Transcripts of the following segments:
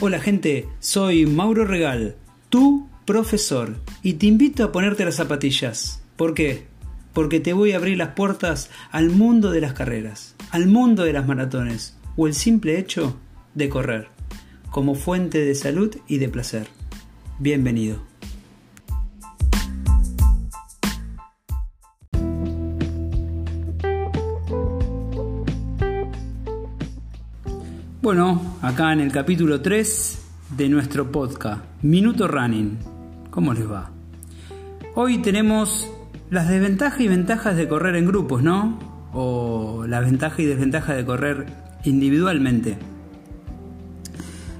Hola gente, soy Mauro Regal, tu profesor, y te invito a ponerte las zapatillas. ¿Por qué? Porque te voy a abrir las puertas al mundo de las carreras, al mundo de las maratones, o el simple hecho de correr, como fuente de salud y de placer. Bienvenido. Bueno, acá en el capítulo 3 de nuestro podcast, Minuto Running. ¿Cómo les va? Hoy tenemos las desventajas y ventajas de correr en grupos, ¿no? O las ventajas y desventajas de correr individualmente.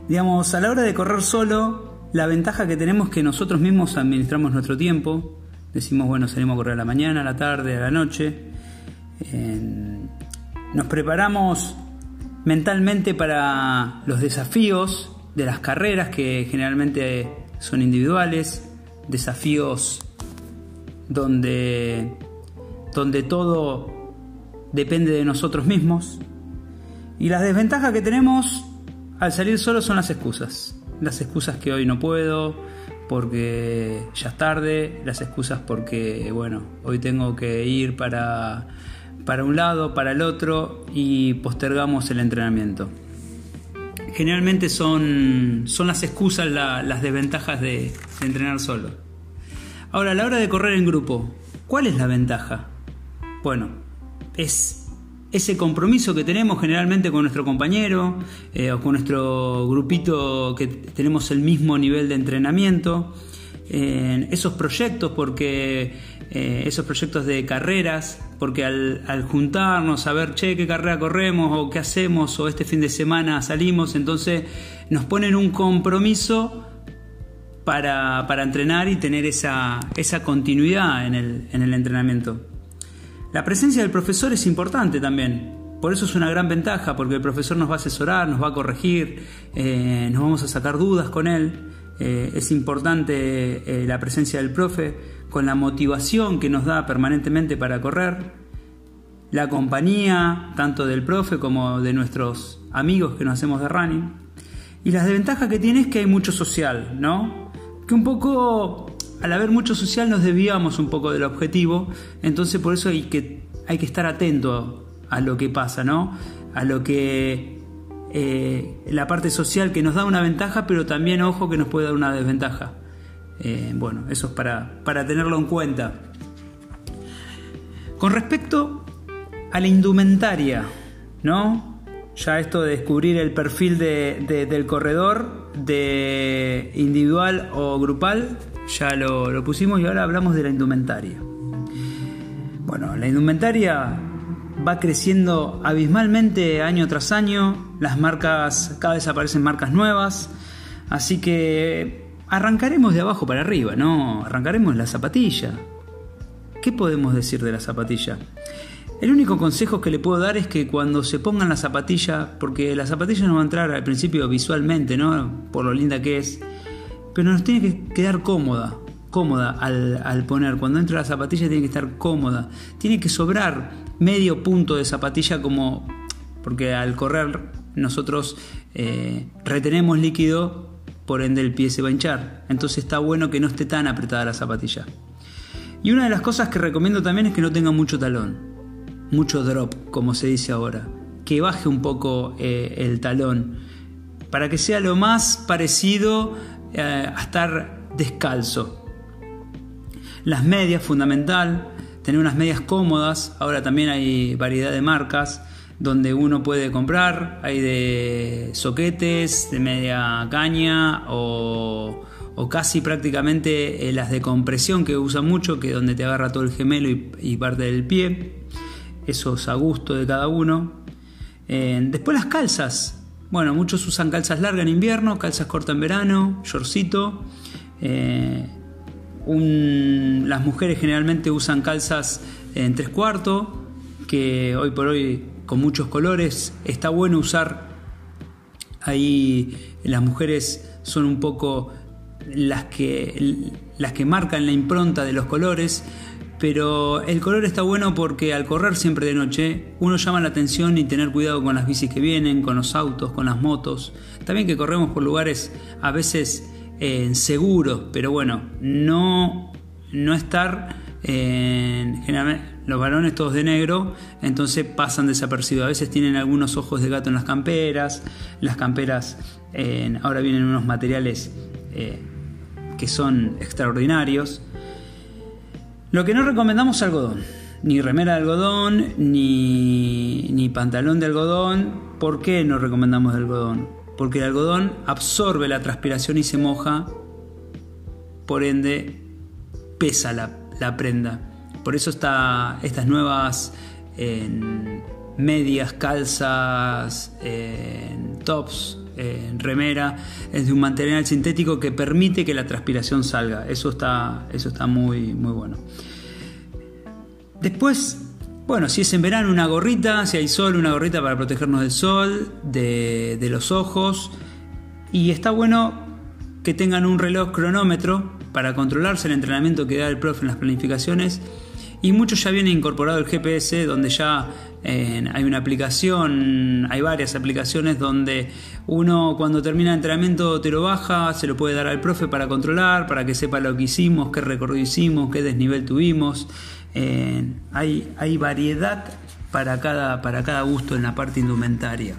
Digamos, a la hora de correr solo, la ventaja que tenemos es que nosotros mismos administramos nuestro tiempo. Decimos, bueno, salimos a correr a la mañana, a la tarde, a la noche. nos preparamos mentalmente para los desafíos de las carreras que generalmente son individuales, desafíos donde, donde todo depende de nosotros mismos. Y las desventajas que tenemos al salir solo son las excusas. Las excusas que hoy no puedo, porque ya es tarde, las excusas porque, bueno, hoy tengo que ir para para un lado, para el otro y postergamos el entrenamiento. Generalmente son, son las excusas las desventajas de, entrenar solo. Ahora, a la hora de correr en grupo, ¿cuál es la ventaja? Bueno, es ese compromiso que tenemos generalmente con nuestro compañero eh, o con nuestro grupito que tenemos el mismo nivel de entrenamiento, en esos proyectos, porque eh, esos proyectos de carreras, porque al, juntarnos a ver, che, qué carrera corremos o qué hacemos o este fin de semana salimos, entonces nos ponen un compromiso para, entrenar y tener esa, continuidad en el, entrenamiento. La presencia del profesor es importante también, por eso es una gran ventaja, porque el profesor nos va a asesorar, nos va a corregir, eh, nos vamos a sacar dudas con él. Eh, es importante la presencia del profe con la motivación que nos da permanentemente para correr, la compañía tanto del profe como de nuestros amigos que nos hacemos de running. Y las desventajas que tiene es que hay mucho social, ¿no? Que un poco, al haber mucho social, nos desviamos un poco del objetivo, entonces por eso hay que, hay que estar atento a lo que pasa, ¿no? A lo que eh, la parte social que nos da una ventaja, pero también, ojo, que nos puede dar una desventaja. Eh, bueno, eso es para, tenerlo en cuenta. Con respecto a la indumentaria, ¿no? Ya esto de descubrir el perfil del corredor, de individual o grupal, ya lo, lo pusimos y ahora hablamos de la indumentaria. Bueno, la indumentaria va creciendo abismalmente año tras año, las marcas, cada vez aparecen marcas nuevas, así que arrancaremos de abajo para arriba, ¿no? Arrancaremos la zapatilla. ¿Qué podemos decir de la zapatilla? El único consejo que le puedo dar es que cuando se pongan la zapatilla, porque la zapatilla nos va a entrar al principio visualmente, ¿no? Por lo linda que es, pero nos tiene que quedar cómoda, cómoda al, al poner. Cuando entra la zapatilla tiene que estar cómoda. Tiene que sobrar medio punto de zapatilla como, porque al correr nosotros eh, retenemos líquido por ende el pie se va a hinchar. Entonces está bueno que no esté tan apretada la zapatilla. Y una de las cosas que recomiendo también es que no tenga mucho talón, mucho drop, como se dice ahora, que baje un poco eh, el talón, para que sea lo más parecido eh, a estar descalzo. Las medias, fundamental, tener unas medias cómodas, ahora también hay variedad de marcas, donde uno puede comprar, hay de soquetes, de media caña o, casi prácticamente eh, las de compresión que usan mucho, que donde te agarra todo el gemelo y, parte del pie. Eso es a gusto de cada uno. Eh, después las calzas. Bueno, muchos usan calzas largas en invierno, calzas cortas en verano, shortcito. Eh, las mujeres generalmente usan calzas en tres cuartos, que hoy por hoy con muchos colores. Está bueno usar ahí las mujeres son un poco las que, las que marcan la impronta de los colores. pero el color está bueno porque al correr siempre de noche uno llama la atención y tener cuidado con las bicis que vienen, con los autos, con las motos. También que corremos por lugares a veces eh, seguros, pero bueno, no, no estar en, los varones todos de negro, entonces pasan desapercibidos. A veces tienen algunos ojos de gato en las camperas, las camperas ahora vienen unos materiales eh, que son extraordinarios. Lo que no recomendamos es algodón. Ni remera de algodón, ni, ni pantalón de algodón. ¿Por qué no recomendamos algodón? Porque el algodón absorbe la transpiración y se moja. Por ende, pesa la, prenda. Por eso está estas nuevas medias, calzas, tops, en remera, es de un material sintético que permite que la transpiración salga. Eso está, eso está muy, muy bueno. Después, bueno, si es en verano, una gorrita, si hay sol, una gorrita para protegernos del sol, de, los ojos. Y está bueno que tengan un reloj cronómetro para controlarse el entrenamiento que da el profe en las planificaciones. Y muchos ya vienen incorporado el GPS, donde ya hay una aplicación, hay varias aplicaciones donde uno cuando termina el entrenamiento te lo baja, se lo puede dar al profe para controlar, para que sepa lo que hicimos, qué recorrido hicimos, qué desnivel tuvimos. Hay, variedad para cada, para cada gusto en la parte indumentaria.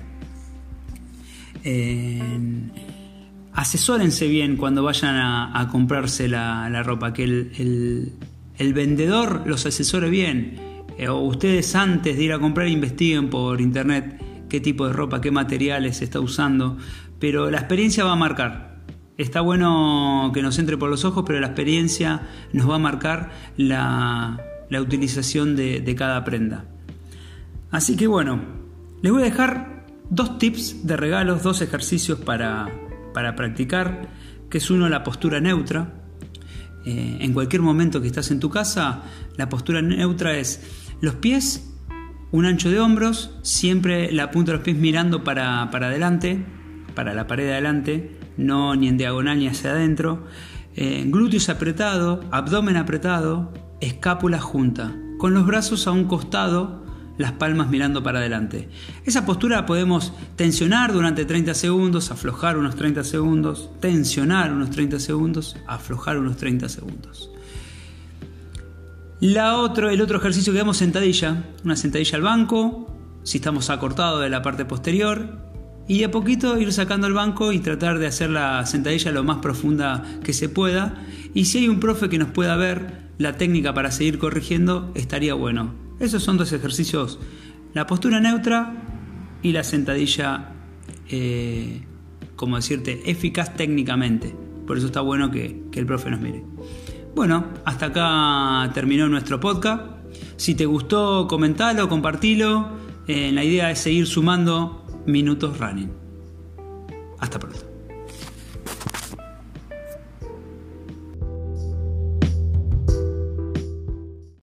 asesórense bien cuando vayan a, comprarse la, ropa, que el, el vendedor los asesore bien eh, o ustedes antes de ir a comprar investiguen por internet qué tipo de ropa, qué materiales se está usando, pero la experiencia va a marcar. Está bueno que nos entre por los ojos, pero la experiencia nos va a marcar la, utilización de, cada prenda. Así que bueno, les voy a dejar dos tips de regalos, dos ejercicios para, para practicar, que es uno la postura neutra. Eh, en cualquier momento que estás en tu casa, la postura neutra es los pies, un ancho de hombros, siempre la punta de los pies mirando para, adelante, para la pared de adelante, no ni en diagonal ni hacia adentro. Eh, glúteos apretado, abdomen apretado, escápula junta, con los brazos a un costado, las palmas mirando para adelante. Esa postura podemos tensionar durante 30 segundos, aflojar unos 30 segundos, tensionar unos 30 segundos, aflojar unos 30 segundos. La otro, el otro ejercicio que damos sentadilla, una sentadilla al banco, si estamos acortados de la parte posterior, y de a poquito ir sacando el banco y tratar de hacer la sentadilla lo más profunda que se pueda. Y si hay un profe que nos pueda ver la técnica para seguir corrigiendo, estaría bueno. Esos son dos ejercicios, la postura neutra y la sentadilla, eh, como decirte, eficaz técnicamente. Por eso está bueno que el profe nos mire. Bueno, hasta acá terminó nuestro podcast. Si te gustó, comentalo, compartilo. Eh, la idea es seguir sumando minutos running. Hasta pronto.